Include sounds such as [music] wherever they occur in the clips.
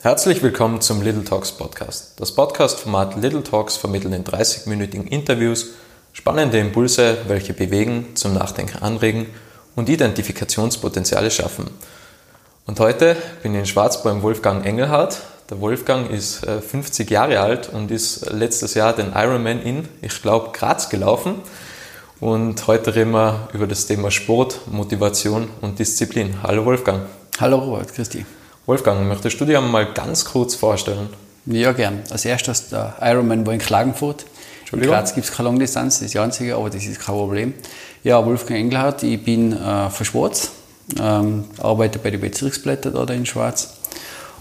Herzlich willkommen zum Little Talks Podcast. Das Podcast-Format Little Talks vermittelt in 30-minütigen Interviews spannende Impulse, welche bewegen, zum Nachdenken anregen und Identifikationspotenziale schaffen. Und heute bin ich in Schwarz beim Wolfgang Engelhardt. Der Wolfgang ist 50 äh, Jahre alt und ist letztes Jahr den Ironman in, ich glaube, Graz gelaufen. Und heute reden wir über das Thema Sport, Motivation und Disziplin. Hallo Wolfgang. Hallo Robert, Christi. Wolfgang, möchtest du dir mal ganz kurz vorstellen? Ja, gern. Als erstes der Ironman war in Klagenfurt. In Graz gibt es keine Langdistanz, das ist die einzige, aber das ist kein Problem. Ja, Wolfgang Engelhardt, ich bin äh, von Schwarz, ähm, arbeite bei den Bezirksblättern da in Schwarz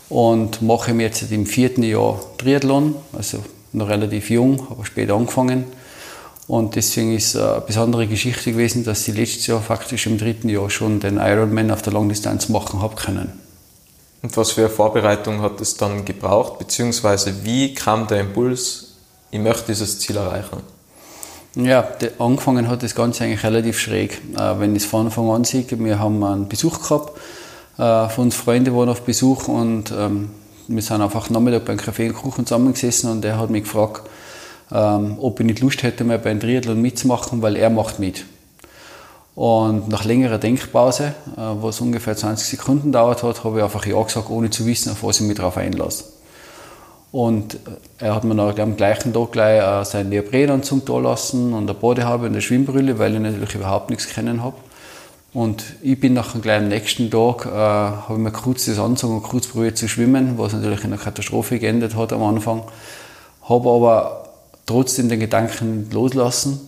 und mache mir jetzt im vierten Jahr Triathlon, also noch relativ jung, aber spät angefangen und deswegen ist es eine besondere Geschichte gewesen, dass ich letztes Jahr faktisch im dritten Jahr schon den Ironman auf der Langdistanz machen habe können. Und was für eine Vorbereitung hat es dann gebraucht, beziehungsweise wie kam der Impuls, ich möchte dieses Ziel erreichen? Ja, angefangen hat das Ganze eigentlich relativ schräg. Äh, wenn ich es von Anfang an sehe, wir haben einen Besuch gehabt, äh, von uns Freunde waren auf Besuch und ähm, wir sind einfach Nachmittag beim Kaffee und Kuchen zusammengesessen und er hat mich gefragt, ähm, ob ich nicht Lust hätte, mal beim Triathlon mitzumachen, weil er macht mit. Und nach längerer Denkpause, äh, was ungefähr 20 Sekunden dauert hat, habe ich einfach Ja gesagt, ohne zu wissen, auf was ich mich darauf einlasse. Und äh, er hat mir nach am gleichen Tag gleich seinen Neoprenanzug da lassen und eine Badehaube und eine Schwimmbrille, weil ich natürlich überhaupt nichts kennen habe. Und ich bin nach gleich am nächsten Tag, äh, habe mir kurz das Anzug und kurz probiert zu schwimmen, was natürlich in einer Katastrophe geendet hat am Anfang. Habe aber trotzdem den Gedanken loslassen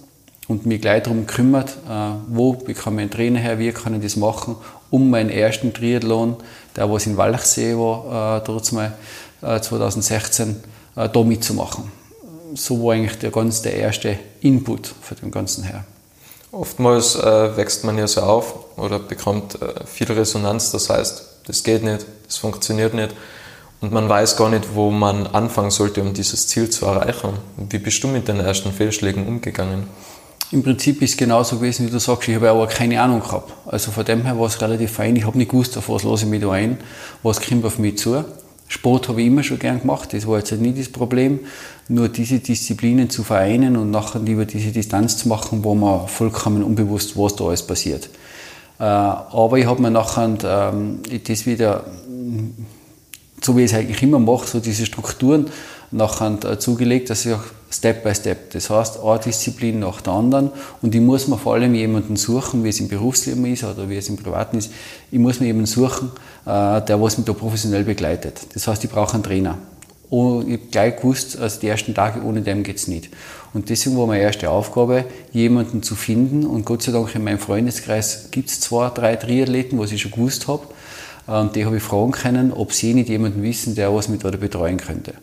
und mich gleich darum gekümmert, äh, wo bekomme ich einen Trainer her, wie kann ich das machen, um meinen ersten Triathlon, der was in Walchsee war, äh, dort mal, äh, 2016, äh, da mitzumachen. So war eigentlich der, ganz der erste Input von dem Ganzen her. Oftmals äh, wächst man ja so auf oder bekommt äh, viel Resonanz, das heißt, das geht nicht, das funktioniert nicht und man weiß gar nicht, wo man anfangen sollte, um dieses Ziel zu erreichen. Wie bist du mit den ersten Fehlschlägen umgegangen? Im Prinzip ist es genauso gewesen, wie du sagst. Ich habe aber keine Ahnung gehabt. Also von dem her war es relativ fein. Ich habe nicht gewusst, auf was lasse ich mich da ein, was kommt auf mich zu. Sport habe ich immer schon gern gemacht, das war jetzt nicht das Problem. Nur diese Disziplinen zu vereinen und nachher über diese Distanz zu machen, wo man vollkommen unbewusst, was da alles passiert. Äh, aber ich habe mir nachher ähm, das wieder so wie ich es eigentlich immer mache, so diese Strukturen nachher äh, zugelegt, dass ich auch Step by Step, das heißt, eine Disziplin nach der anderen und ich muss mir vor allem jemanden suchen, wie es im Berufsleben ist oder wie es im Privaten ist, ich muss mir jemanden suchen, äh, der was mich da professionell begleitet. Das heißt, ich brauche einen Trainer. Und ich habe gleich gewusst, also die ersten Tage ohne dem geht es nicht. Und deswegen war meine erste Aufgabe, jemanden zu finden. Und Gott sei Dank in meinem Freundeskreis gibt es zwei, drei Triathleten, was ich schon gewusst habe. Und die habe ich fragen können, ob sie nicht jemanden wissen, der was mit oder betreuen könnte.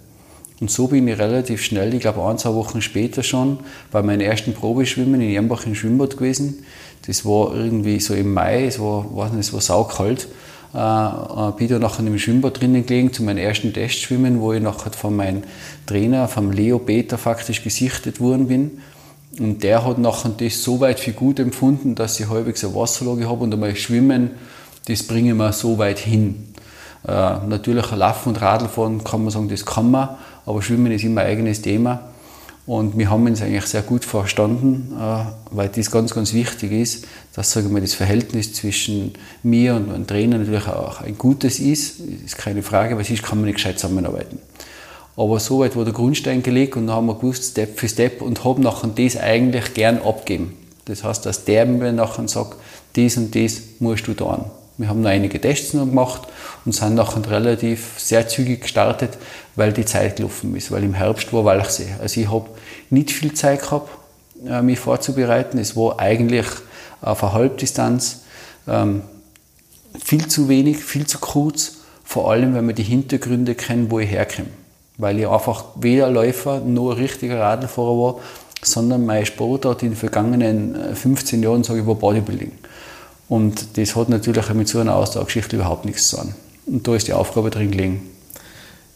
Und so bin ich relativ schnell, ich glaube ein, zwei Wochen später schon, bei meinem ersten Probeschwimmen in Jambach im Schwimmbad gewesen. Das war irgendwie so im Mai, es war, weiß nicht, es war saukalt. Äh, äh, bin da nachher im Schwimmbad drinnen gelegen zu meinem ersten Testschwimmen, wo ich nachher von meinem Trainer, vom Leo Peter, faktisch gesichtet worden bin. Und der hat nachher das so weit für gut empfunden, dass ich halbwegs eine Wasserlage habe und einmal Schwimmen das bringen wir so weit hin. Äh, natürlich Laufen und Radlfahren kann man sagen, das kann man, aber Schwimmen ist immer ein eigenes Thema. Und wir haben uns eigentlich sehr gut verstanden, äh, weil das ganz, ganz wichtig ist, dass sagen wir, das Verhältnis zwischen mir und meinem Trainer natürlich auch ein gutes ist. Ist keine Frage, weil sonst kann man nicht gescheit zusammenarbeiten. Aber so weit wurde der Grundstein gelegt und dann haben wir gewusst, Step für Step und haben nachher das eigentlich gern abgeben. Das heißt, dass der mir nachher sagt, das und das musst du tun. Wir haben noch einige Tests noch gemacht und sind nachher relativ sehr zügig gestartet, weil die Zeit gelaufen ist, weil im Herbst war Walchsee. Also ich habe nicht viel Zeit gehabt, äh, mich vorzubereiten. Es war eigentlich auf einer Halbdistanz ähm, viel zu wenig, viel zu kurz, vor allem wenn man die Hintergründe kennt, wo ich herkomme. Weil ich einfach weder Läufer noch ein richtiger Radlfahrer war, sondern mein Sportart in den vergangenen 15 Jahren, sage ich, war Bodybuilding. Und das hat natürlich mit so einer Ausdauergeschichte überhaupt nichts zu tun. Und da ist die Aufgabe drin gelegen.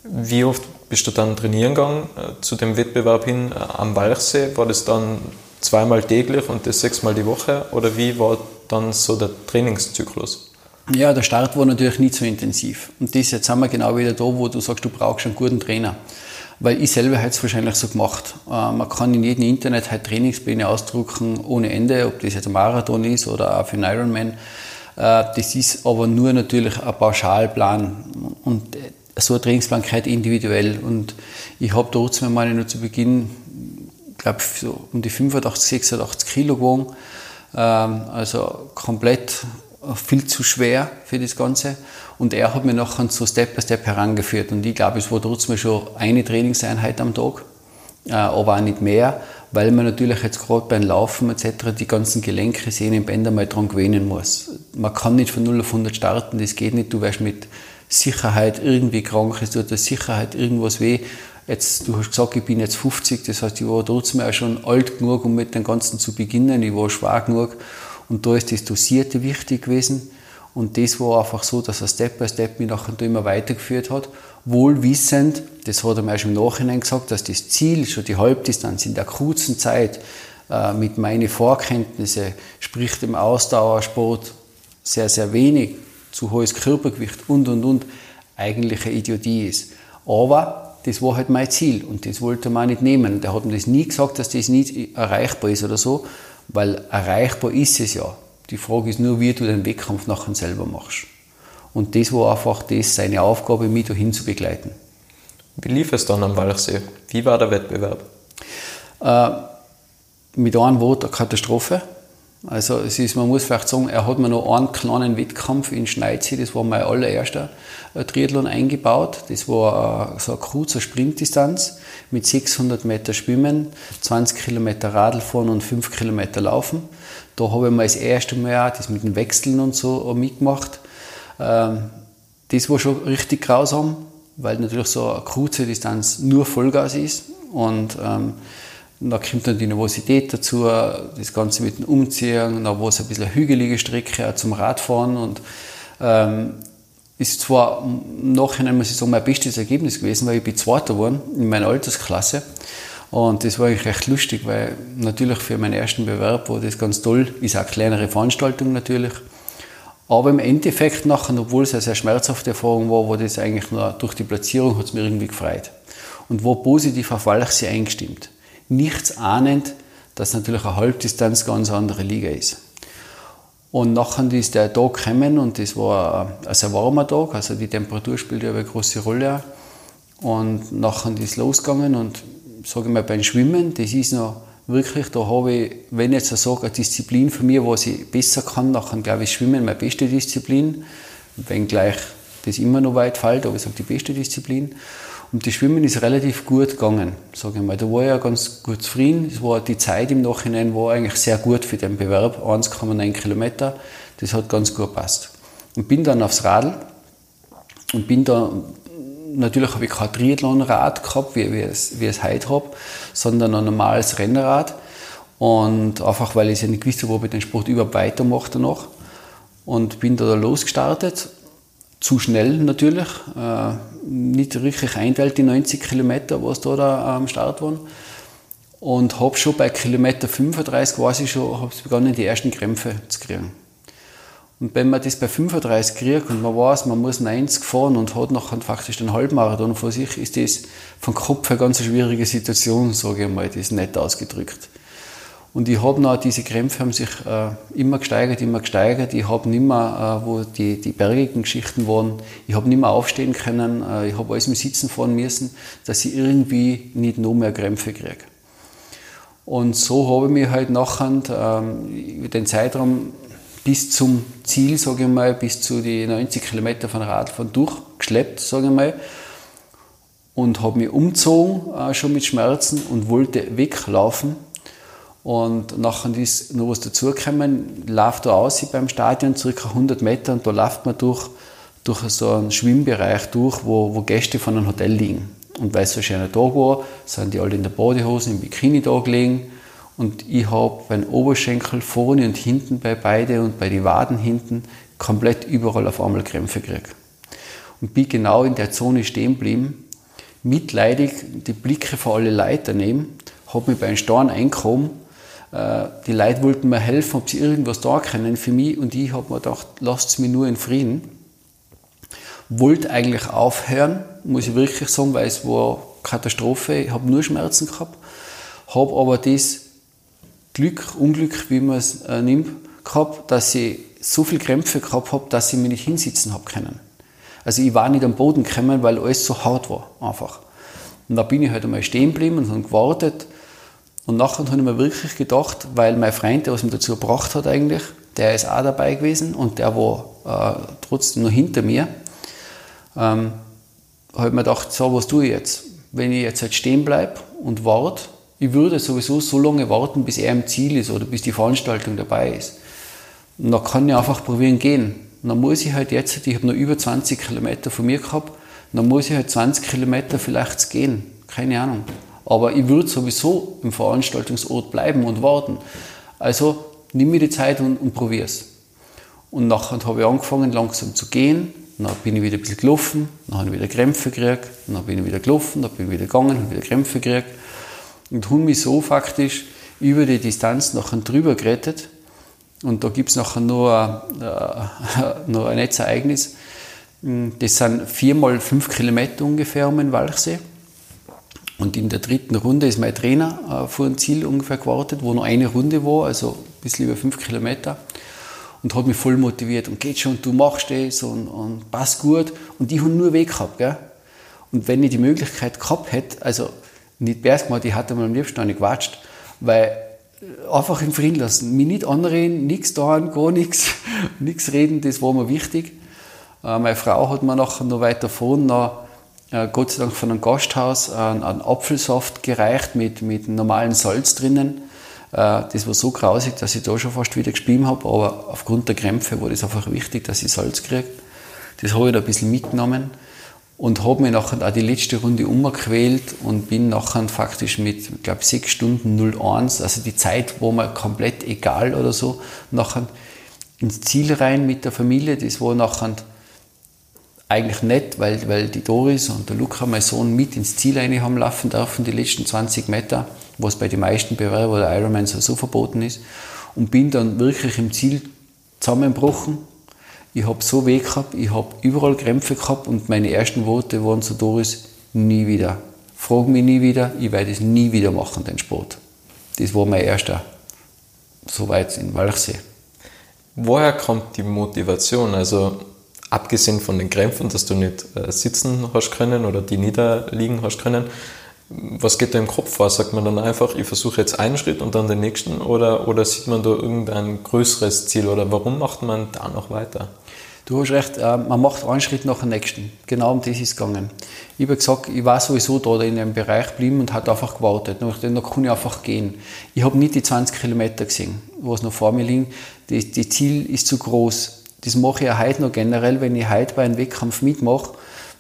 Wie oft bist du dann trainieren gegangen äh, zu dem Wettbewerb hin äh, am Walchsee? War das dann zweimal täglich und das sechsmal die Woche? Oder wie war dann so der Trainingszyklus? Ja, der Start war natürlich nicht so intensiv. Und das jetzt sind wir genau wieder da, wo du sagst, du brauchst einen guten Trainer. Weil ich selber hätte es wahrscheinlich so gemacht. Äh, man kann in jedem Internet halt Trainingspläne ausdrucken ohne Ende, ob das jetzt ein Marathon ist oder auch für einen Ironman. Äh, das ist aber nur natürlich ein Pauschalplan. Und so ein Trainingsplan gehört individuell. Und ich habe trotzdem mal nur zu Beginn, glaube so um die 85, 86 Kilo gewogen. Ähm, also komplett viel zu schwer für das Ganze. Und er hat mir nachher so Step by Step herangeführt. Und ich glaube, es war trotzdem schon eine Trainingseinheit am Tag, äh, aber auch nicht mehr, weil man natürlich jetzt gerade beim Laufen etc. die ganzen Gelenke, Sehnen, Bänder mal dran gewöhnen muss. Man kann nicht von 0 auf 100 starten, das geht nicht. Du wirst mit Sicherheit irgendwie krank, es tut der Sicherheit irgendwas weh. Jetzt, du hast gesagt, ich bin jetzt 50, das heißt, ich war trotzdem auch schon alt genug, um mit dem Ganzen zu beginnen. Ich war schwach genug und da ist das Dosierte wichtig gewesen. Und das war einfach so, dass er Step by Step mich nachher immer weitergeführt hat. Wohl wissend, das hat er mir schon im Nachhinein gesagt, dass das Ziel, schon die Halbdistanz in der kurzen Zeit äh, mit meinen Vorkenntnissen, sprich dem Ausdauersport, sehr, sehr wenig, zu hohes Körpergewicht und, und, und, eigentlich eine Idiotie ist. Aber das war halt mein Ziel und das wollte man nicht nehmen. Der hat mir das nie gesagt, dass das nicht erreichbar ist oder so, weil erreichbar ist es ja. Die Frage ist nur, wie du den Wettkampf nachher selber machst. Und das war einfach das, seine Aufgabe, mich dahin zu begleiten. Wie lief es dann am Walchsee? Wie war der Wettbewerb? Äh, mit einem Wort eine Katastrophe. Also es ist, man muss vielleicht sagen, er hat mir noch einen kleinen Wettkampf in Schneidsee, das war mein allererster äh, Triathlon eingebaut. Das war äh, so eine kurze Sprintdistanz mit 600 Meter Schwimmen, 20 Kilometer Radl fahren und 5 Kilometer Laufen. Da habe ich mal das erste Mal das mit den Wechseln und so mitgemacht. Ähm, das war schon richtig grausam, weil natürlich so eine kurze Distanz nur Vollgas ist und ähm, da kommt dann die Nervosität dazu, das Ganze mit dem Umziehen, da war es ein bisschen eine hügelige Strecke auch zum Radfahren. Und ähm, ist zwar im Nachhinein, muss ich sagen, mein bestes Ergebnis gewesen, weil ich bin Zweiter geworden in meiner Altersklasse. Und das war eigentlich recht lustig, weil natürlich für meinen ersten Bewerb war das ganz toll, ist auch eine kleinere Veranstaltung natürlich, aber im Endeffekt nachher, obwohl es eine sehr schmerzhafte Erfahrung war, war das eigentlich nur durch die Platzierung hat es mir irgendwie gefreut. Und war positiv auf Walchsee eingestimmt nichts ahnend, dass natürlich eine Halbdistanz ganz andere Liga ist. Und nachher ist der Tag gekommen und das war ein sehr warmer Tag, also die Temperatur spielt ja eine große Rolle. Und nachher ist losgegangen und sage ich mal beim Schwimmen, das ist noch wirklich, da habe ich, wenn ich jetzt sage, eine Disziplin für mich, was ich besser kann, nachher glaube ich Schwimmen meine beste Disziplin, wenngleich das immer noch weit fällt, aber ich sage die beste Disziplin. Und das Schwimmen ist relativ gut gegangen, sage ich mal. Da war ich ja ganz gut zufrieden. Es war, die Zeit im Nachhinein war eigentlich sehr gut für den Bewerb, 1,9 Kilometer. Das hat ganz gut gepasst. Und bin dann aufs Radl und bin da, natürlich habe ich kein Triathlonrad gehabt, wie, wie, es, wie ich es heute habe, sondern ein normales Rennrad. Und einfach, weil ich ja nicht wusste, ob ich den Sport überhaupt weitermache danach. Und bin da losgestartet zu schnell natürlich, äh, nicht richtig einteilt, die 90 Kilometer, was da, da am Start waren. Und habe schon bei Kilometer 35 quasi schon hab's begonnen, die ersten Krämpfe zu kriegen. Und wenn man das bei 35 kriegt und man weiß, man muss 90 fahren und hat noch faktisch den Halbmarathon vor sich, ist das vom Kopf her ganz eine schwierige Situation, sage ich mal, das ist nett ausgedrückt. Und ich habe noch, diese Krämpfe haben sich äh, immer gesteigert, immer gesteigert. Ich habe nicht mehr, äh, wo die, die bergigen Geschichten waren, ich habe nicht mehr aufstehen können, äh, ich habe alles mit Sitzen fahren müssen, dass ich irgendwie nicht noch mehr Krämpfe kriege. Und so habe ich mich halt nachher ähm, den Zeitraum bis zum Ziel, sage ich mal, bis zu die 90 Kilometer von Radfahren durchgeschleppt, sage ich mal. Und habe mich umgezogen, äh, schon mit Schmerzen und wollte weglaufen und nachher ist noch was dazugekommen, läuft da aus beim Stadion, circa 100 Meter, und da läuft man durch, durch so einen Schwimmbereich durch, wo, wo Gäste von einem Hotel liegen. Und weil es so schöner Tag war, sind die alle in der Badehose, im Bikini da gelegen. Und ich habe beim Oberschenkel vorne und hinten bei beide und bei den Waden hinten komplett überall auf einmal Krämpfe gekriegt. Und bin genau in der Zone stehen geblieben, mitleidig die Blicke vor alle Leute nehmen, habe mich bei einem Stein eingehoben Äh, die Leute wollten mir helfen, ob sie irgendwas da können für mich und ich habe mir gedacht, lasst mich nur in Frieden. Wollte eigentlich aufhören, muss ich wirklich sagen, weil es war Katastrophe. Ich habe nur Schmerzen gehabt, habe aber das Glück, Unglück, wie man es äh, nimmt, gehabt, dass ich so viel Krämpfe gehabt habe, dass ich mich nicht hinsitzen habe können. Also ich war nicht am Boden gekommen, weil alles so hart war, einfach. Und da bin ich halt einmal stehen geblieben und habe gewartet. Und nachher habe ich mir wirklich gedacht, weil mein Freund, der was mich dazu gebracht hat eigentlich, der ist auch dabei gewesen und der war äh, trotzdem noch hinter mir. Ähm, habe ich mir gedacht, so, was tue ich jetzt? Wenn ich jetzt halt stehen bleibe und warte, ich würde sowieso so lange warten, bis er im Ziel ist oder bis die Veranstaltung dabei ist. Und dann kann ich einfach probieren gehen. Und dann muss ich halt jetzt, ich habe noch über 20 Kilometer von mir gehabt, dann muss ich halt 20 Kilometer vielleicht gehen. Keine Ahnung. Aber ich würde sowieso im Veranstaltungsort bleiben und warten. Also nimm mir die Zeit und, und es. Und nachher habe ich angefangen, langsam zu gehen. Dann bin ich wieder ein bisschen gelaufen, dann habe ich wieder Krämpfe gekriegt, dann bin ich wieder gelaufen, dann bin ich wieder gegangen, habe wieder Krämpfe gekriegt. Und habe mich so faktisch über die Distanz nachher drüber gerettet. Und da gibt es nachher nur, äh, [laughs] noch ein Netzereignis. Das sind vier mal fünf Kilometer ungefähr um den Walchsee. Und in der dritten Runde ist mein Trainer äh, vor dem Ziel ungefähr gewartet, wo noch eine Runde war, also ein bisschen über fünf Kilometer. Und hat mich voll motiviert und geht schon, du machst das und, und passt gut. Und die haben nur Weg gehabt. Gell? Und wenn ich die Möglichkeit gehabt hätte, also nicht Bärs gemacht, ich hatte mal am liebsten nicht gewatscht, weil äh, einfach in Frieden lassen, mich nicht anreden, nichts tun, gar nichts, [laughs] nichts reden, das war mir wichtig. Äh, meine Frau hat mir nachher noch weiter vorne noch äh, Gott sei Dank von einem Gasthaus einen, einen Apfelsaft gereicht mit, mit normalem Salz drinnen. Äh, das war so grausig, dass ich da schon fast wieder gespielt habe, aber aufgrund der Krämpfe war das einfach wichtig, dass ich Salz kriege. Das habe ich da ein bisschen mitgenommen und habe mich nachher auch die letzte Runde umgequält und bin nachher faktisch mit, ich glaube, 6 Stunden 01, also die Zeit war mir komplett egal oder so, nachher ins Ziel rein mit der Familie. Das war nachher eigentlich nicht, weil, weil die Doris und der Luca, mein Sohn, mit ins Ziel rein haben laufen dürfen, die letzten 20 Meter, was bei den meisten Bewerbern der Ironman so verboten ist. Und bin dann wirklich im Ziel zusammengebrochen. Ich habe so weh gehabt, ich habe überall Krämpfe gehabt und meine ersten Worte waren zu Doris, nie wieder. Frag mich nie wieder, ich werde es nie wieder machen, den Sport. Das war mein erster, soweit in Walchsee. Woher kommt die Motivation? Also abgesehen von den Krämpfen, dass du nicht äh, sitzen hast können oder die niederliegen hast können, was geht da im Kopf vor? Sagt man dann einfach, ich versuche jetzt einen Schritt und dann den nächsten oder, oder sieht man da irgendein größeres Ziel oder warum macht man da noch weiter? Du hast recht, äh, man macht einen Schritt nach dem nächsten. Genau um das ist es gegangen. Ich habe gesagt, ich war sowieso da in dem Bereich geblieben und hat einfach gewartet. Nachdem, da kann ich einfach gehen. Ich habe nicht die 20 Kilometer gesehen, was noch vor mir liegen. Das Ziel ist zu groß das mache ich auch heute noch generell, wenn ich heute bei einem Wettkampf mitmache,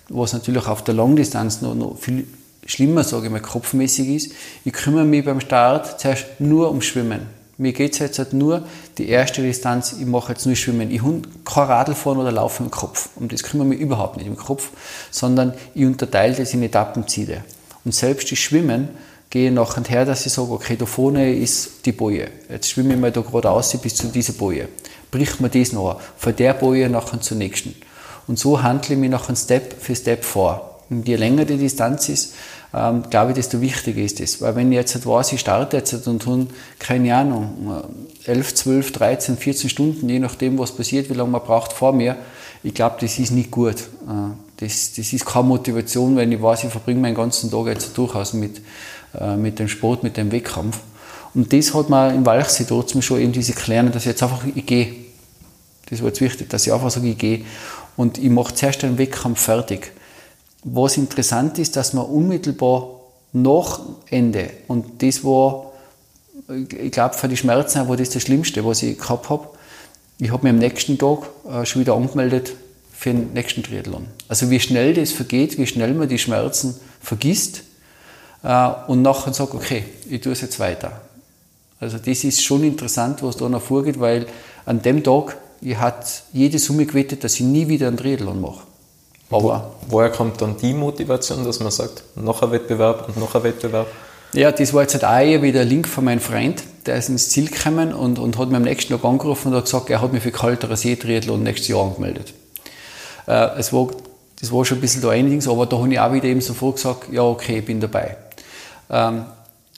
was natürlich auf der Langdistanz noch, noch viel schlimmer, sage ich mal, kopfmäßig ist. Ich kümmere mich beim Start zuerst nur ums Schwimmen. Mir geht es jetzt halt nur die erste Distanz, ich mache jetzt nur Schwimmen. Ich habe kein Radl fahren oder Laufen im Kopf. Um das kümmere ich mich überhaupt nicht im Kopf, sondern ich unterteile das in Etappenziele. Und selbst das Schwimmen gehe ich nachher her, dass ich sage, okay, da vorne ist die Boje. Jetzt schwimme ich mal da gerade aus bis zu dieser Boje bricht man das noch, von der Boje nachher zur nächsten. Und so handle ich mich nachher Step für Step vor. Und je länger die Distanz ist, ähm, glaube ich, desto wichtiger ist es. Weil wenn ich jetzt weiß, ich starte jetzt und tun, keine Ahnung, 11, 12, 13, 14 Stunden, je nachdem, was passiert, wie lange man braucht vor mir, ich glaube, das ist nicht gut. Äh, das, das ist keine Motivation, wenn ich weiß, ich verbringe meinen ganzen Tag jetzt durchaus mit, äh, mit dem Sport, mit dem Wettkampf. Und das hat man im Walchsee trotzdem schon eben diese Klären, dass ich jetzt einfach, ich gehe. Das war jetzt wichtig, dass ich einfach ich gehe. Und ich mache zuerst den Wettkampf fertig. Was interessant ist, dass man unmittelbar nach Ende, und das war, ich glaube, für die Schmerzen war das das Schlimmste, was ich gehabt habe. Ich habe mich am nächsten Tag äh, schon wieder angemeldet für den nächsten Triathlon. Also wie schnell das vergeht, wie schnell man die Schmerzen vergisst äh, und nachher sagt, okay, ich tue es jetzt weiter. Also das ist schon interessant, was da noch vorgeht, weil an dem Tag, ich hatte jede Summe gewettet, dass ich nie wieder einen Triathlon mache. Aber Wo, woher kommt dann die Motivation, dass man sagt, noch ein Wettbewerb und noch ein Wettbewerb? Ja, das war jetzt halt auch wieder ein Link von meinem Freund, der ist ins Ziel gekommen und, und hat mir am nächsten Tag angerufen und hat gesagt, er hat mich für kalterer See-Triathlon nächstes Jahr angemeldet. Äh, es war, das war schon ein bisschen da einiges, aber da habe ich auch wieder eben sofort gesagt, ja okay, ich bin dabei. Ähm,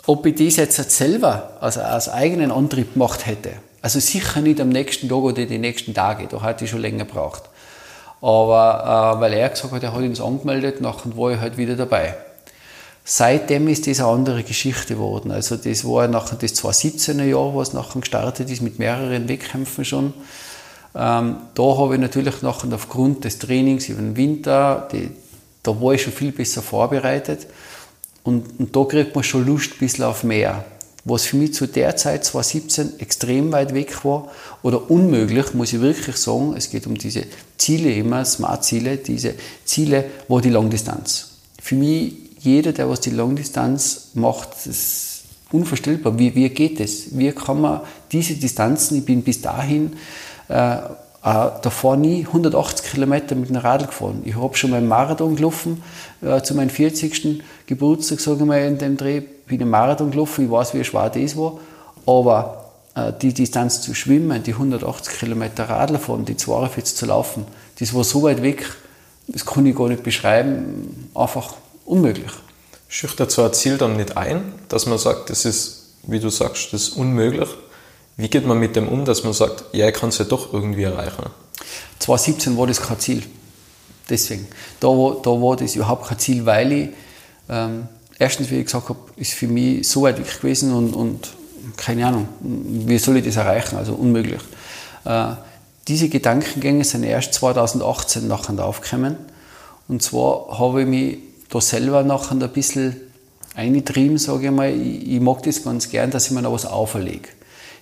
ob ich das jetzt selber als, als eigenen Antrieb gemacht hätte, also sicher nicht am nächsten Tag oder die nächsten Tage, da hätte ich schon länger gebraucht. Aber äh, weil er gesagt hat, er hat uns angemeldet, nachher war ich halt wieder dabei. Seitdem ist das eine andere Geschichte geworden. Also das war nachher das 2017er Jahr, was nachher gestartet ist mit mehreren Wettkämpfen schon. Ähm, da habe ich natürlich nachher aufgrund des Trainings über den Winter, die, da war ich schon viel besser vorbereitet. Und, und da kriegt man schon Lust ein bisschen auf mehr. Was für mich zu der Zeit 2017 extrem weit weg war oder unmöglich, muss ich wirklich sagen. Es geht um diese Ziele immer, Smart-Ziele, diese Ziele, wo die Langdistanz. Für mich jeder, der was die Langdistanz macht, ist unvorstellbar. Wie, wie geht es? Wie kann man diese Distanzen, ich bin bis dahin äh, äh, davor nie 180 Kilometer mit einem Radl gefahren. Ich habe schon mal einen Marathon gelaufen, äh, zu meinem 40. Geburtstag, sage ich mal, in dem Dreh, bin ich Marathon gelaufen, ich weiß, wie schwer das war, aber äh, die Distanz zu schwimmen, die 180 Kilometer Radl fahren, die 42 zu laufen, das war so weit weg, das kann ich gar nicht beschreiben, einfach unmöglich. Schüchtert so ein Ziel dann nicht ein, dass man sagt, das ist, wie du sagst, das ist unmöglich? Wie geht man mit dem um, dass man sagt, ja, ich kann es ja doch irgendwie erreichen? 2017 war das kein Ziel. Deswegen. Da da war das überhaupt kein Ziel, weil ich, ähm, erstens, wie ich gesagt habe, ist für mich so weit weg gewesen und, und keine Ahnung, wie soll ich das erreichen? Also unmöglich. Äh, diese Gedankengänge sind erst 2018 nachher aufgekommen. Und zwar habe ich mich da selber nachher ein bisschen eingetrieben, sage ich mal. Ich, ich, mag das ganz gern, dass ich mir noch was auferlege.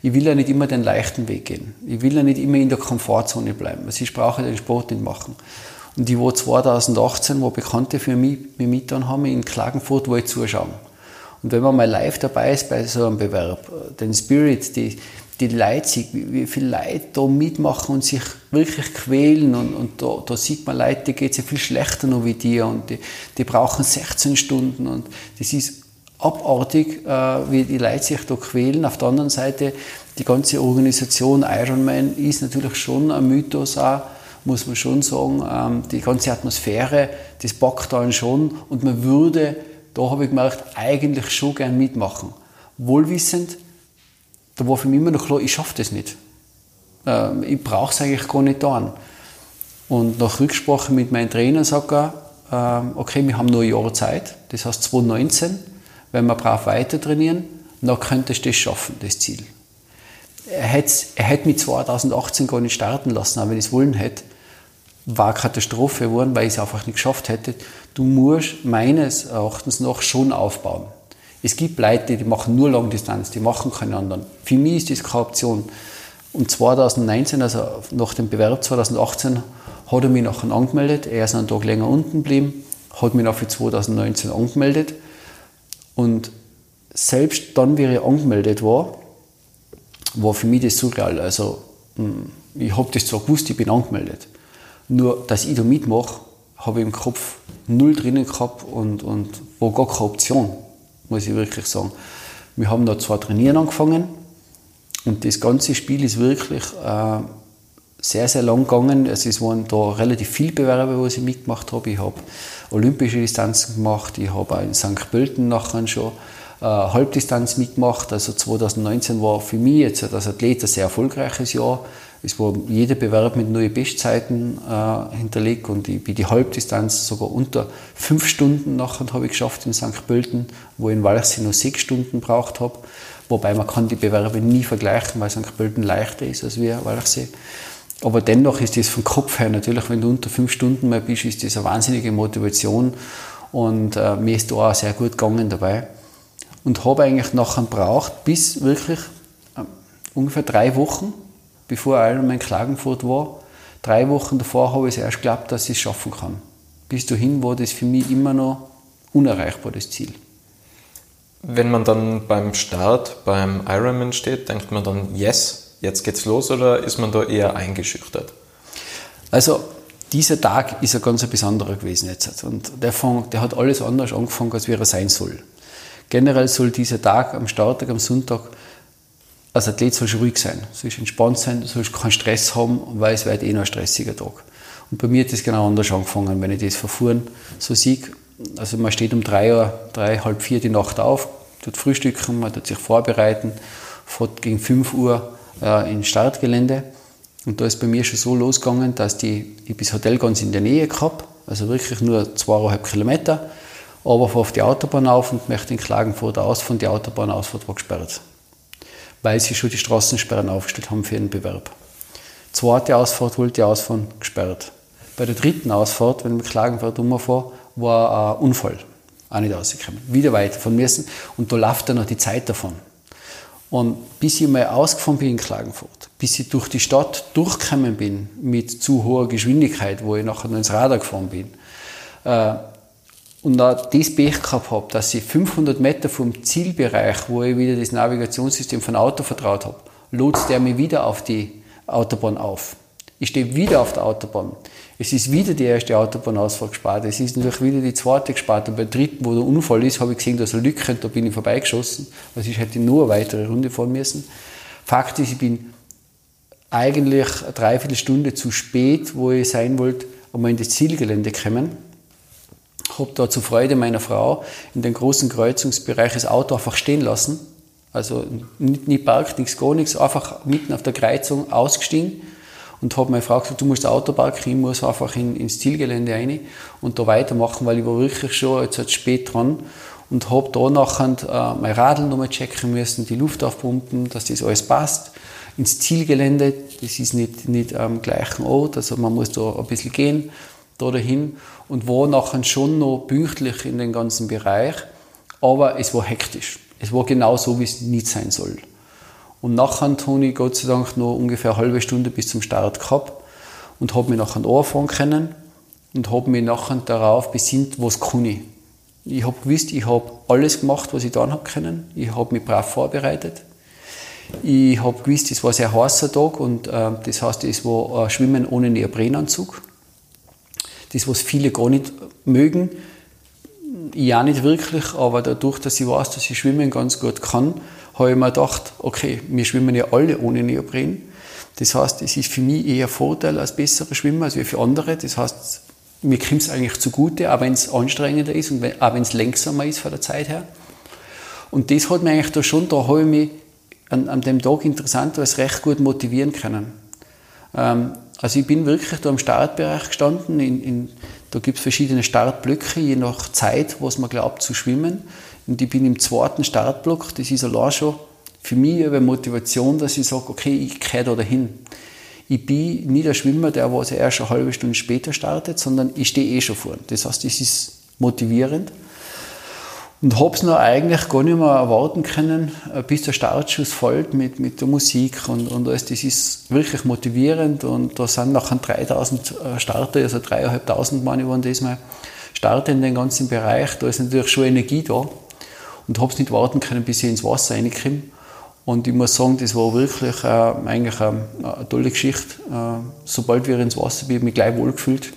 Ich will ja nicht immer den leichten Weg gehen. Ich will ja nicht immer in der Komfortzone bleiben. Also ich brauche den Sport nicht machen. Und ich war 2018, wo Bekannte für mich mit haben, in Klagenfurt, wo ich zuschauen. Und wenn man mal live dabei ist bei so einem Bewerb, den Spirit, die, die Leute, wie viele Leute da mitmachen und sich wirklich quälen und, und da, da sieht man Leute, die geht es ja viel schlechter noch wie dir und die, die brauchen 16 Stunden und das ist abartig, äh, wie die Leute sich da quälen. Auf der anderen Seite, die ganze Organisation Ironman ist natürlich schon ein Mythos auch, muss man schon sagen. Ähm, die ganze Atmosphäre, das packt einen schon und man würde, da habe ich gemerkt, eigentlich schon gern mitmachen. Wohlwissend, da war für mich immer noch klar, ich schaffe das nicht. Ähm, ich brauche es eigentlich gar nicht tun. Und nach Rücksprache mit meinem Trainer sagt er, ähm, okay, wir haben nur ein Jahr Zeit, das heißt 2019, wenn wir brav weiter trainieren, dann könntest du das schaffen, das Ziel. Er hätte, er mich 2018 gar nicht starten lassen, aber wenn ich es wollen hätte, war Katastrophe geworden, weil ich es einfach nicht geschafft hätte. Du musst meines Erachtens noch schon aufbauen. Es gibt Leute, die machen nur Langdistanz, die machen keinen anderen. Für mich ist das keine Option. Und 2019, also nach dem Bewerb 2018, hat er mich nachher angemeldet. Er ist einen Tag länger unten geblieben, hat mich noch für 2019 angemeldet. Und selbst dann, wie er angemeldet war, war für mich das surreal. Also, hm, ich habe das zwar gewusst, ich bin angemeldet. Nur, dass ich da mitmache, habe ich im Kopf null drinnen gehabt und, und war gar keine Option muss ich wirklich sagen. Wir haben da zwar trainieren angefangen und das ganze Spiel ist wirklich äh, sehr, sehr lang gegangen. Es waren da relativ viele Bewerber, wo ich mitgemacht habe. Ich habe olympische Distanzen gemacht, ich habe in St. Pölten nachher schon äh, Halbdistanz mitgemacht. Also 2019 war für mich jetzt als Athlet ein sehr erfolgreiches Jahr. Es war jeder Bewerb mit neuen Bestzeiten äh, hinterlegt und ich bin die Halbdistanz sogar unter fünf Stunden nachher habe ich geschafft in St. Pölten, wo ich in Walchsee nur sechs Stunden braucht habe. Wobei man kann die Bewerbe nie vergleichen, weil St. Pölten leichter ist als wir Walchsee. Aber dennoch ist das vom Kopf her natürlich, wenn du unter fünf Stunden mal bist, ist das eine wahnsinnige Motivation und äh, mir ist da auch sehr gut gegangen dabei. Und habe eigentlich nachher braucht bis wirklich äh, ungefähr drei Wochen, bevor Ironman Klagenfurt war. Drei Wochen davor habe ich es erst geglaubt, dass ich es schaffen kann. Bis dahin war das für mich immer noch unerreichbar, das Ziel. Wenn man dann beim Start beim Ironman steht, denkt man dann, yes, jetzt geht's los oder ist man da eher eingeschüchtert? Also dieser Tag ist ein ganz besonderer gewesen jetzt. Und der, fang, der hat alles anders angefangen, als wie er sein soll. Generell soll dieser Tag am Starttag, am Sonntag, als Athlet soll ruhig sein, soll entspannt sein, soll keinen Stress haben, weil es wird eh noch ein stressiger Tag. Und bei mir hat das genau anders angefangen, wenn ich das verfuhren so sehe. Also man steht um drei Uhr, drei, halb vier die Nacht auf, tut frühstücken, man tut sich vorbereiten, fährt gegen 5 Uhr äh, ins Startgelände. Und da ist bei mir schon so losgegangen, dass die, ich das Hotel ganz in der Nähe gehabt, also wirklich nur zweieinhalb Kilometer, aber fahre auf die Autobahn auf und möchte in Klagenfurt aus, von der Autobahnausfahrt war gesperrt. Weil sie schon die Straßensperren aufgestellt haben für ihren Bewerb. Zweite Ausfahrt wollte ich ausfahren, gesperrt. Bei der dritten Ausfahrt, wenn wir Klagenfurt umfahren, war ein Unfall. Auch nicht rausgekommen. Wieder weiterfahren müssen und da läuft dann noch die Zeit davon. Und bis ich mal ausgefahren bin in Klagenfurt, bis ich durch die Stadt durchgekommen bin mit zu hoher Geschwindigkeit, wo ich nachher noch ins Radar gefahren bin, äh, und auch das Pech gehabt habe, dass ich 500 Meter vom Zielbereich, wo ich wieder das Navigationssystem von Auto vertraut habe, lotst der mich wieder auf die Autobahn auf. Ich stehe wieder auf der Autobahn. Es ist wieder die erste Autobahnausfahrt gespart. Es ist natürlich wieder die zweite gespart. Und bei der dritten, wo der Unfall ist, habe ich gesehen, dass eine Lücke und da bin ich vorbeigeschossen. Also ich hätte nur eine weitere Runde fahren müssen. Fakt ist, ich bin eigentlich eine Dreiviertelstunde zu spät, wo ich sein wollte, einmal in das Zielgelände gekommen. Habe da zur Freude meiner Frau in den großen Kreuzungsbereich das Auto einfach stehen lassen. Also nicht, nicht parkt, nichts, gar nichts, einfach mitten auf der Kreuzung ausgestiegen und habe meine Frau gesagt, du musst Auto parken, ich muss einfach in, ins Zielgelände rein und da weitermachen, weil ich war wirklich schon jetzt halt spät dran und habe da nachher äh, mein Radl nochmal checken müssen, die Luft aufpumpen, dass das alles passt. Ins Zielgelände, das ist nicht, nicht am gleichen Ort, also man muss da ein bisschen gehen, da dahin und war nachher schon noch pünktlich in den ganzen Bereich, aber es war hektisch. Es war genau so, wie es nicht sein soll. Und nachher habe ich Gott sei Dank noch ungefähr eine halbe Stunde bis zum Start gehabt und habe mich nachher anfahren können und habe mich nachher darauf besinnt, was kann ich. Ich habe gewusst, ich habe alles gemacht, was ich dann habe können. Ich habe mich brav vorbereitet. Ich habe gewusst, es war ein sehr heißer Tag und äh, das heißt, es war äh, Schwimmen ohne Neoprenanzug. Das, was viele gar nicht mögen. Auch nicht wirklich, aber dadurch, dass ich weiß, dass ich Schwimmen ganz gut kann, habe ich mir gedacht, okay, wir schwimmen ja alle ohne Neopren. Das heißt, es ist für mich eher Vorteil als besserer Schwimmer als für andere. Das heißt, mir kommt es eigentlich zugute, auch wenn es anstrengender ist und wenn, auch wenn es langsamer ist von der Zeit her. Und das hat mir eigentlich da schon, da habe ich mich an, an dem Tag interessanterweise recht gut motivieren können. Ähm, also ich bin wirklich da im Startbereich gestanden. In, in, da gibt es verschiedene Startblöcke, je nach Zeit, was man glaubt zu schwimmen. Und ich bin im zweiten Startblock, das ist allein schon für mich eine Motivation, dass ich sage, okay, ich gehöre da dahin. Ich bin nicht ein Schwimmer, der was erst eine halbe Stunde später startet, sondern ich stehe eh schon vor. Das heißt, das ist motivierend. Und habe es noch eigentlich gar nicht mehr erwarten können, bis der Startschuss fällt mit, mit der Musik und, und alles. Das ist wirklich motivierend und da sind nachher 3000 Starter, also 3.500 Mann waren das mal, Starter in den ganzen Bereich. Da ist natürlich schon Energie da und habe es nicht warten können, bis ich ins Wasser reinkomme. Und ich muss sagen, das war wirklich äh, eigentlich eine, eine, tolle Geschichte. Äh, sobald wir ins Wasser bin, ich mich gleich wohlgefühlt.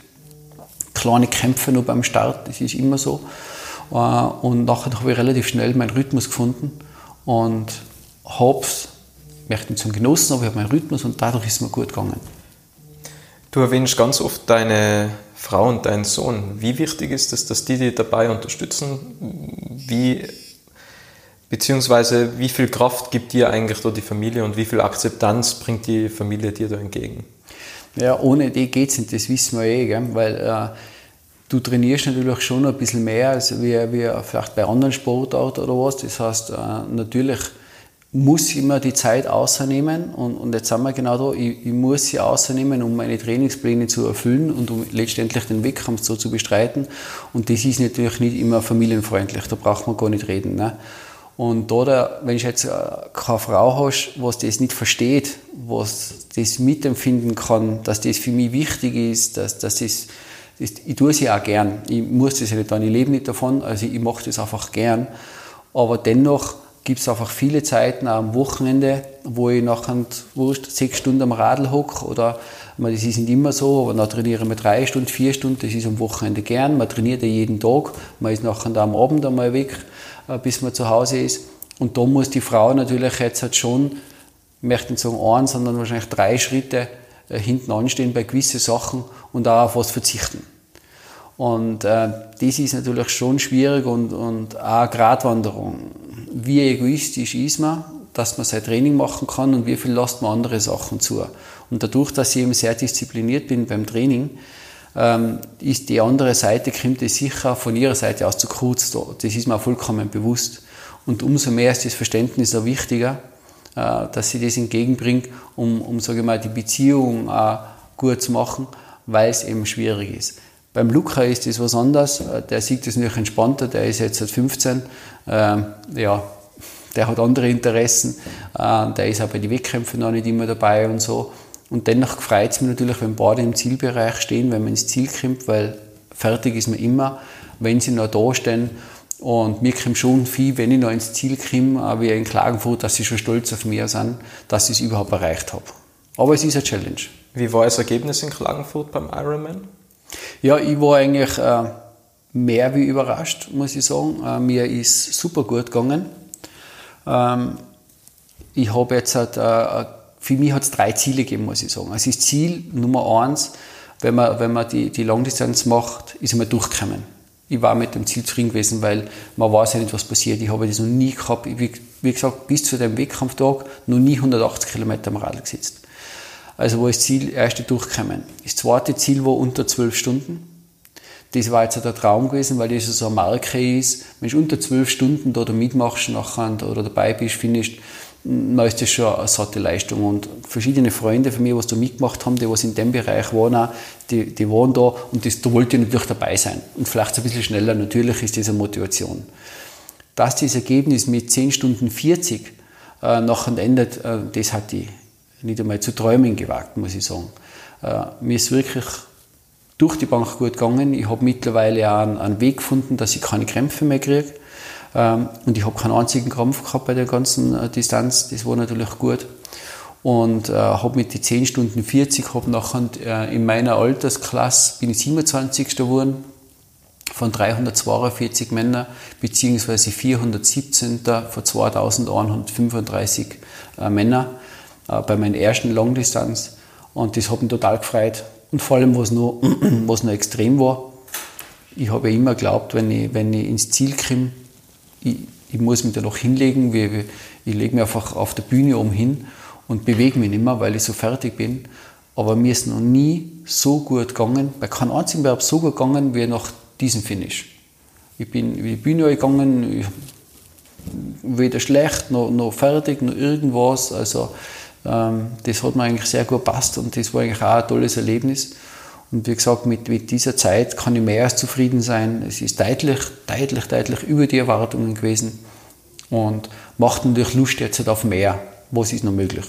Kleine Kämpfe noch beim Start, das ist immer so. Äh, und nachher habe ich relativ schnell meinen Rhythmus gefunden und habe es, möchte nicht sagen genossen, aber ich habe meinen Rhythmus und dadurch ist es mir gut gegangen. Du erwähnst ganz oft deine Frau und deinen Sohn. Wie wichtig ist es, dass die dich dabei unterstützen? Wie Beziehungsweise wie viel Kraft gibt dir eigentlich da die Familie und wie viel Akzeptanz bringt die Familie dir da entgegen? Ja, ohne die geht es nicht, das wissen wir eh, gell? weil äh, du trainierst natürlich schon ein bisschen mehr als wie, wie vielleicht bei anderen Sportarten oder was. Das heißt, äh, natürlich muss ich immer die Zeit außernehmen und, und jetzt sind wir genau da, ich, ich muss sie außernehmen, um meine Trainingspläne zu erfüllen und um letztendlich den Wettkampf so zu bestreiten und das ist natürlich nicht immer familienfreundlich, da braucht man gar nicht reden. Ne? Und da, wenn du jetzt äh, keine Frau hast, was das nicht versteht, was das mitempfinden kann, dass das für mich wichtig ist, dass, dass das, das ich tue es ja auch gern. Ich muss das ja nicht tun, ich lebe nicht davon, also ich mache das einfach gern. Aber dennoch gibt es einfach viele Zeiten am Wochenende, wo ich nachher wurscht, sechs Stunden am Radl hocke oder meine, das ist nicht immer so, aber dann trainieren wir drei Stunden, vier Stunden, das ist am Wochenende gern. Man trainiert ja jeden Tag, man ist nachher am Abend einmal weg, äh, bis man zu Hause ist. Und da muss die Frau natürlich jetzt halt schon, ich möchte nicht sagen einen, sondern wahrscheinlich drei Schritte äh, hinten anstehen bei gewissen Sachen und auch auf was verzichten. Und äh, das ist natürlich schon schwierig und, und auch eine Gratwanderung. Wie egoistisch ist man, dass man sein Training machen kann und wie viel lässt man andere Sachen zu. Und dadurch, dass ich eben sehr diszipliniert bin beim Training, ähm, ist die andere Seite, kommt es sicher von ihrer Seite aus zu kurz da. Das ist mir vollkommen bewusst. Und umso mehr ist das Verständnis auch wichtiger, dass sie das entgegenbringt, um, um sage ich mal, die Beziehung auch gut zu machen, weil es eben schwierig ist. Beim Luca ist das was anderes. Äh, der sieht das natürlich entspannter. Der ist jetzt seit 15. Ähm, ja, der hat andere Interessen. Äh, der ist auch bei den Wettkämpfen noch nicht immer dabei und so. Und dennoch freut es mich natürlich, wenn beide im Zielbereich stehen, wenn man ins Ziel kommt, weil fertig ist man immer, wenn sie noch da stehen. Und mir kommt schon viel, wenn ich noch ins Ziel komme, wie in Klagenfurt, dass sie schon stolz auf mich sind, dass ich es überhaupt erreicht habe. Aber es ist eine Challenge. Wie war das Ergebnis in Klagenfurt beim Ironman? Ja, ich war eigentlich äh, mehr wie überrascht, muss ich sagen. Äh, mir ist super gut gegangen. Ähm, ich habe jetzt halt, äh, für mich hat es drei Ziele gegeben, muss ich sagen. Also das Ziel Nummer eins, wenn man, wenn man die, die Langdistanz macht, ist einmal durchkommen. Ich war mit dem Ziel zufrieden gewesen, weil man weiß ja nicht, was passiert. Ich habe das noch nie gehabt. Wie, wie gesagt, bis zu dem Wettkampftag noch nie 180 Kilometer am Radl gesetzt. Also wo das Ziel erste durchkommen. Das zweite Ziel war unter 12 Stunden. Das war jetzt der Traum gewesen, weil das so eine Marke ist. Wenn du unter 12 Stunden da mitmachst nachher oder dabei bist, findest dann ist das schon eine satte Leistung. Und verschiedene Freunde von mir, die da mitgemacht haben, die was in dem Bereich waren, die, die waren da und das, da wollte ich natürlich dabei sein. Und vielleicht ein bisschen schneller, natürlich ist das eine Motivation. Dass das Ergebnis mit 10 Stunden 40 äh, nachher endet, äh, das hat die nicht einmal zu träumen gewagt, muss ich sagen. Äh, mir ist wirklich durch die Bank gut gegangen. Ich habe mittlerweile auch einen, einen, Weg gefunden, dass ich keine Krämpfe mehr kriege. Ähm, und ich habe keinen einzigen Krampf gehabt bei der ganzen äh, Distanz. Das war natürlich gut. Und äh, habe mit den 10 Stunden 40, habe nachher äh, in meiner Altersklasse, bin ich 27. geworden, von 342 Männern, beziehungsweise 417. von 2135 äh, Männern äh, bei meiner ersten Langdistanz. Und das hat mich total gefreut. Und vor allem, was noch, [clears throat] was noch extrem war, ich habe immer geglaubt, wenn ich, wenn ich ins Ziel komme, ich, ich muss mich da noch hinlegen, wie, ich lege mich einfach auf der Bühne oben hin und bewege mich nicht mehr, weil ich so fertig bin. Aber mir ist noch nie so gut gegangen, bei keinem einzigen Verb so gut gegangen wie nach diesem Finish. Ich bin über die Bühne gegangen, weder schlecht noch, noch fertig noch irgendwas. Also ähm, das hat mir eigentlich sehr gut gepasst und das war eigentlich auch ein tolles Erlebnis. Und wie gesagt, mit, mit dieser Zeit kann ich mehr als zufrieden sein. Es ist deutlich, deutlich, deutlich über die Erwartungen gewesen und macht natürlich Lust jetzt halt auf mehr. Was ist noch möglich?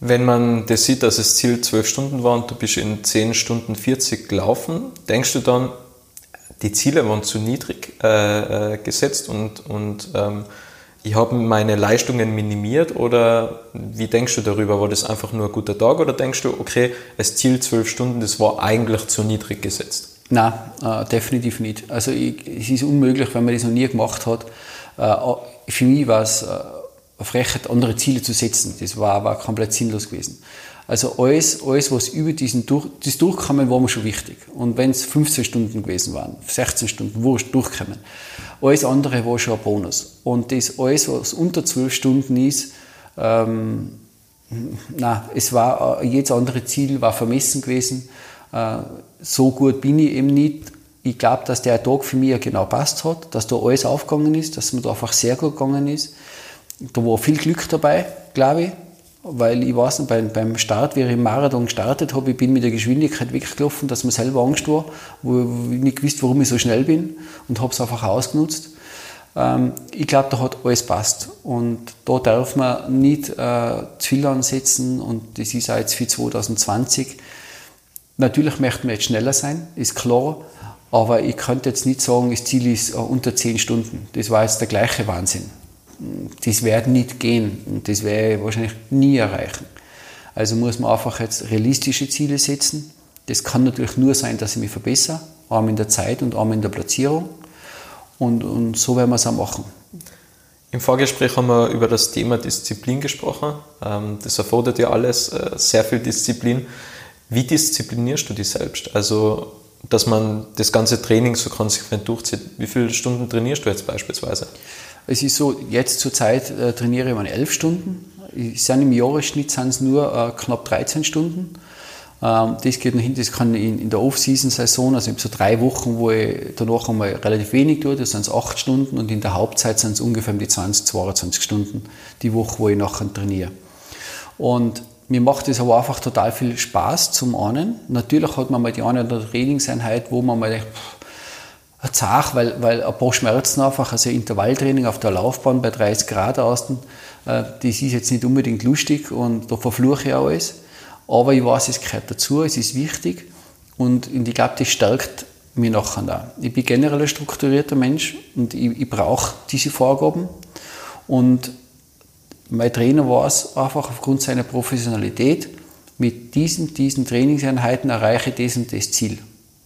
Wenn man das sieht, dass das Ziel 12 Stunden war und du bist in 10 Stunden 40 gelaufen, denkst du dann, die Ziele waren zu niedrig äh, äh gesetzt und, und ähm, ich habe meine Leistungen minimiert oder wie denkst du darüber? War das einfach nur ein guter Tag oder denkst du, okay, das Ziel zwölf Stunden, das war eigentlich zu niedrig gesetzt? Nein, äh, definitiv nicht. Also ich, es ist unmöglich, wenn man das noch nie gemacht hat. Äh, für mich war es äh, eine Frechheit, andere Ziele zu setzen. Das war, war komplett sinnlos gewesen. Also alles, alles was über diesen Durch, das Durchkommen war mir schon wichtig. Und wenn es 15 Stunden gewesen waren, 16 Stunden, wurscht, durchkommen. Alles andere war schon ein Bonus. Und das alles, was unter 12 Stunden ist, ähm, na, es war, äh, jedes andere Ziel war vermessen gewesen. Äh, so gut bin ich eben nicht. Ich glaube, dass der Tag für mich genau passt hat, dass da alles aufgegangen ist, dass mir da einfach sehr gut gegangen ist. Da war viel Glück dabei, glaube ich weil ich weiß noch, beim, beim Start, wie ich im Marathon gestartet habe, ich bin mit der Geschwindigkeit weggelaufen, dass mir selber Angst war, wo ich nicht gewusst, warum ich so schnell bin und habe es einfach ausgenutzt. Ähm, ich glaube, da hat alles passt und da darf man nicht äh, zu viel ansetzen und das ist auch jetzt für 2020. Natürlich möchten wir jetzt schneller sein, ist klar, aber ich könnte jetzt nicht sagen, das Ziel ist äh, unter 10 Stunden. Das war jetzt der gleiche Wahnsinn das wird nicht gehen und das werde ich wahrscheinlich nie erreichen. Also muss man einfach jetzt realistische Ziele setzen. Das kann natürlich nur sein, dass ich mich verbessere, einmal in der Zeit und einmal in der Platzierung. Und, und so werden wir es auch machen. Im Vorgespräch haben wir über das Thema Disziplin gesprochen. Ähm, das erfordert ja alles äh, sehr viel Disziplin. Wie disziplinierst du dich selbst? Also, dass man das ganze Training so konsequent durchzieht. Wie viele Stunden trainierst du jetzt beispielsweise? Es ist so, jetzt zur Zeit äh, trainiere ich mal elf Stunden. Ich sind Im Jahresschnitt sind es nur äh, knapp 13 Stunden. Ähm, das geht noch hin, das kann in, in der Off-Season-Saison, also so drei Wochen, wo ich danach einmal relativ wenig tue, das sind es acht Stunden und in der Hauptzeit sind es ungefähr die 20, 22 Stunden die Woche, wo ich nachher trainiere. Und mir macht es aber einfach total viel Spaß zum einen. Natürlich hat man mal die eine oder andere Trainingseinheit, wo man mal denkt, pff, zach, weil, weil ein paar Schmerzen einfach, also Intervalltraining auf der Laufbahn bei 30 Grad außen, äh, das ist jetzt nicht unbedingt lustig und da verfluche ich auch alles. Aber ich weiß, es gehört dazu, es ist wichtig und, ich glaube, das stärkt mich nachher auch. Ich bin generell ein strukturierter Mensch und ich, ich brauche diese Vorgaben. Und mein Trainer war es einfach aufgrund seiner Professionalität, mit diesen, diesen Trainingseinheiten erreiche ich das und das Ziel.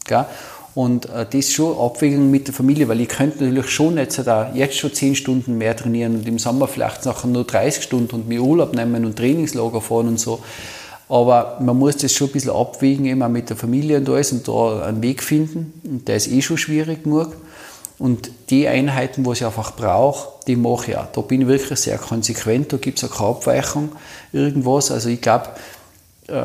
Gell? Und äh, das schon Abwägung mit der Familie, weil ich könnte natürlich schon jetzt, da, jetzt schon 10 Stunden mehr trainieren und im Sommer vielleicht nachher nur 30 Stunden und mir Urlaub nehmen und Trainingslager fahren und so. Aber man muss das schon ein bisschen abwägen, immer mit der Familie und alles und da einen Weg finden. Und der ist eh schon schwierig genug. Und die Einheiten, wo ich einfach brauche, die mache ich auch. Da bin ich wirklich sehr konsequent, da gibt es auch keine Abweichung, irgendwas. Also ich glaube, äh,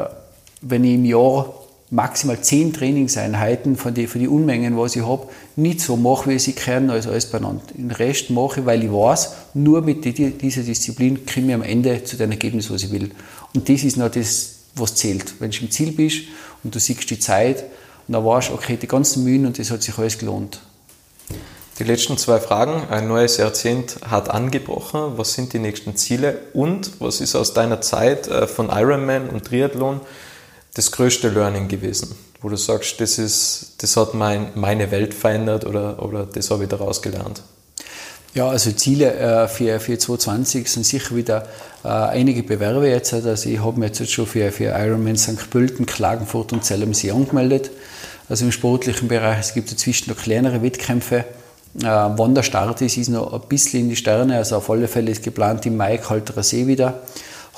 wenn ich im Jahr maximal zehn Trainingseinheiten von die, für die Unmengen, was ich habe, nicht so mache, wie sie können, als alles beieinander. Den Rest mache ich, weil ich weiß, nur mit dieser Disziplin komme ich am Ende zu dem Ergebnis, was ich will. Und das ist noch das, was zählt. Wenn du im Ziel bist und du siehst die Zeit und dann weißt du, okay, die ganzen Mühen und das hat sich alles gelohnt. Die letzten zwei Fragen. Ein neues Jahrzehnt hat angebrochen. Was sind die nächsten Ziele und was ist aus deiner Zeit äh, von Ironman und Triathlon das größte Learning gewesen? Wo du sagst, das, ist, das hat mein, meine Welt verändert oder, oder das habe ich daraus gelernt? Ja, also Ziele äh, für, für 2020 sind sicher wieder äh, einige Bewerbe jetzt. Also ich habe mich jetzt schon für, für Ironman St. Pölten, Klagenfurt und Zell am See angemeldet. Also im sportlichen Bereich. Es gibt dazwischen noch kleinere Wettkämpfe. Äh, wann der Start ist, ist noch ein bisschen in die Sterne. Also auf alle Fälle ist geplant im Mai Kalterer See wieder.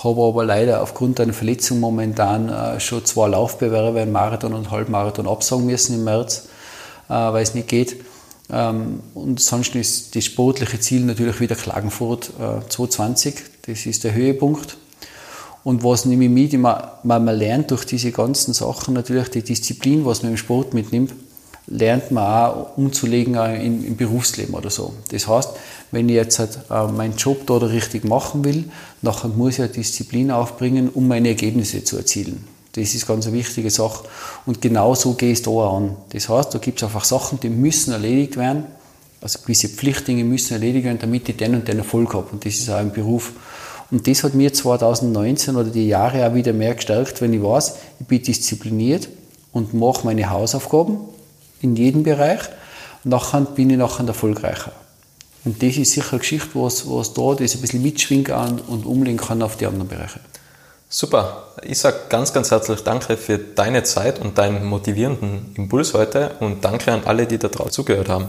Habe aber leider aufgrund einer Verletzung momentan äh, schon zwei Laufbewerbe, ein Marathon und Halbmarathon absagen müssen im März, äh, weil es nicht geht. Ähm, und sonst ist das sportliche Ziel natürlich wieder Klagenfurt äh, 2020. Das ist der Höhepunkt. Und was nehme ich mit? Man, man lernt durch diese ganzen Sachen natürlich die Disziplin, was man im Sport mitnimmt, lernt man auch umzulegen im, im Berufsleben oder so. Das heißt, wenn ich jetzt halt, äh, meinen Job da richtig machen will, nachher muss ich eine Disziplin aufbringen, um meine Ergebnisse zu erzielen. Das ist ganz eine wichtige Sache. Und genau so gehe ich da an. Das heißt, da gibt es einfach Sachen, die müssen erledigt werden. Also gewisse Pflichtdinge müssen erledigt werden, damit ich den und den Erfolg habe. Und das ist auch im Beruf. Und das hat mir 2019 oder die Jahre auch wieder mehr gestärkt, wenn ich weiß, ich bin diszipliniert und mache meine Hausaufgaben in jedem Bereich. Und nachher bin ich nachher erfolgreicher. Und das ist sicher eine Geschichte, was, was da das ein bisschen mitschwingen kann und umlegen kann auf die anderen Bereiche. Super. Ich sage ganz, ganz herzlich Danke für deine Zeit und deinen motivierenden Impuls heute und danke an alle, die da drauf zugehört haben.